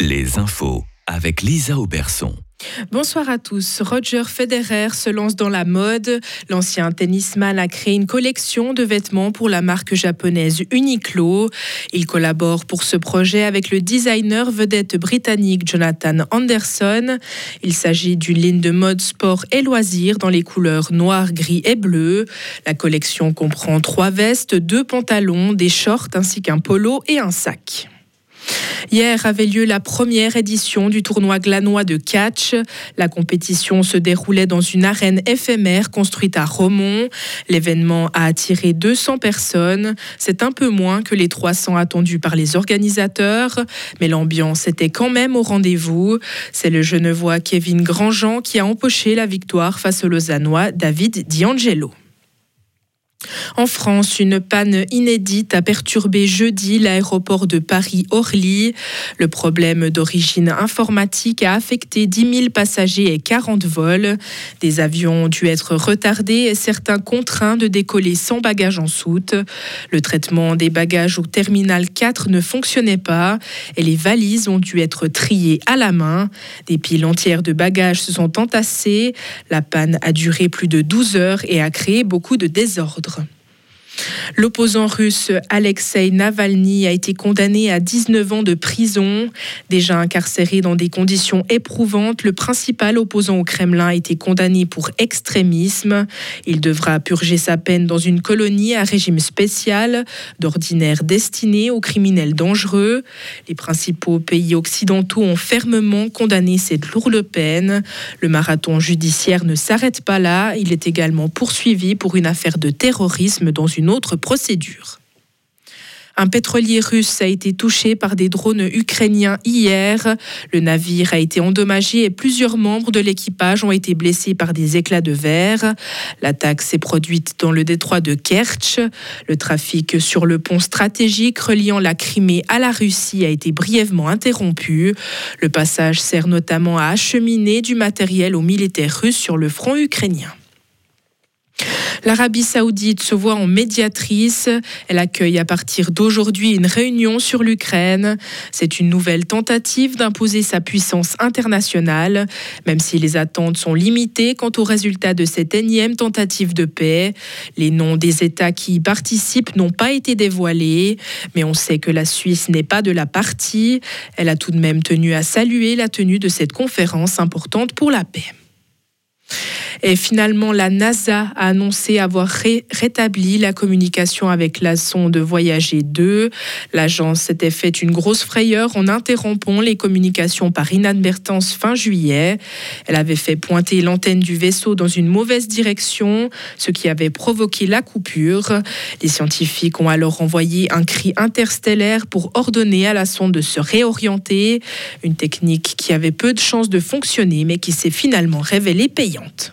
Les infos avec Lisa Auberson. Bonsoir à tous. Roger Federer se lance dans la mode. L'ancien tennisman a créé une collection de vêtements pour la marque japonaise Uniqlo. Il collabore pour ce projet avec le designer vedette britannique Jonathan Anderson. Il s'agit d'une ligne de mode sport et loisirs dans les couleurs noir, gris et bleu. La collection comprend trois vestes, deux pantalons, des shorts ainsi qu'un polo et un sac. Hier avait lieu la première édition du tournoi glanois de catch. La compétition se déroulait dans une arène éphémère construite à Romont. L'événement a attiré 200 personnes. C'est un peu moins que les 300 attendus par les organisateurs, mais l'ambiance était quand même au rendez-vous. C'est le genevois Kevin Grandjean qui a empoché la victoire face au lausannois David D'Angelo. En France, une panne inédite a perturbé jeudi l'aéroport de Paris-Orly. Le problème d'origine informatique a affecté 10 000 passagers et 40 vols. Des avions ont dû être retardés et certains contraints de décoller sans bagages en soute. Le traitement des bagages au terminal 4 ne fonctionnait pas et les valises ont dû être triées à la main. Des piles entières de bagages se sont entassées. La panne a duré plus de 12 heures et a créé beaucoup de désordre. L'opposant russe Alexei Navalny a été condamné à 19 ans de prison. Déjà incarcéré dans des conditions éprouvantes, le principal opposant au Kremlin a été condamné pour extrémisme. Il devra purger sa peine dans une colonie à régime spécial, d'ordinaire destinée aux criminels dangereux. Les principaux pays occidentaux ont fermement condamné cette lourde peine. Le marathon judiciaire ne s'arrête pas là. Il est également poursuivi pour une affaire de terrorisme dans une autre procédure. Un pétrolier russe a été touché par des drones ukrainiens hier. Le navire a été endommagé et plusieurs membres de l'équipage ont été blessés par des éclats de verre. L'attaque s'est produite dans le détroit de Kerch. Le trafic sur le pont stratégique reliant la Crimée à la Russie a été brièvement interrompu. Le passage sert notamment à acheminer du matériel aux militaires russes sur le front ukrainien. L'Arabie saoudite se voit en médiatrice. Elle accueille à partir d'aujourd'hui une réunion sur l'Ukraine. C'est une nouvelle tentative d'imposer sa puissance internationale, même si les attentes sont limitées quant aux résultats de cette énième tentative de paix. Les noms des États qui y participent n'ont pas été dévoilés, mais on sait que la Suisse n'est pas de la partie. Elle a tout de même tenu à saluer la tenue de cette conférence importante pour la paix. Et finalement, la NASA a annoncé avoir rétabli la communication avec la sonde Voyager 2. L'agence s'était fait une grosse frayeur en interrompant les communications par inadvertance fin juillet. Elle avait fait pointer l'antenne du vaisseau dans une mauvaise direction, ce qui avait provoqué la coupure. Les scientifiques ont alors envoyé un cri interstellaire pour ordonner à la sonde de se réorienter, une technique qui avait peu de chances de fonctionner mais qui s'est finalement révélée payante.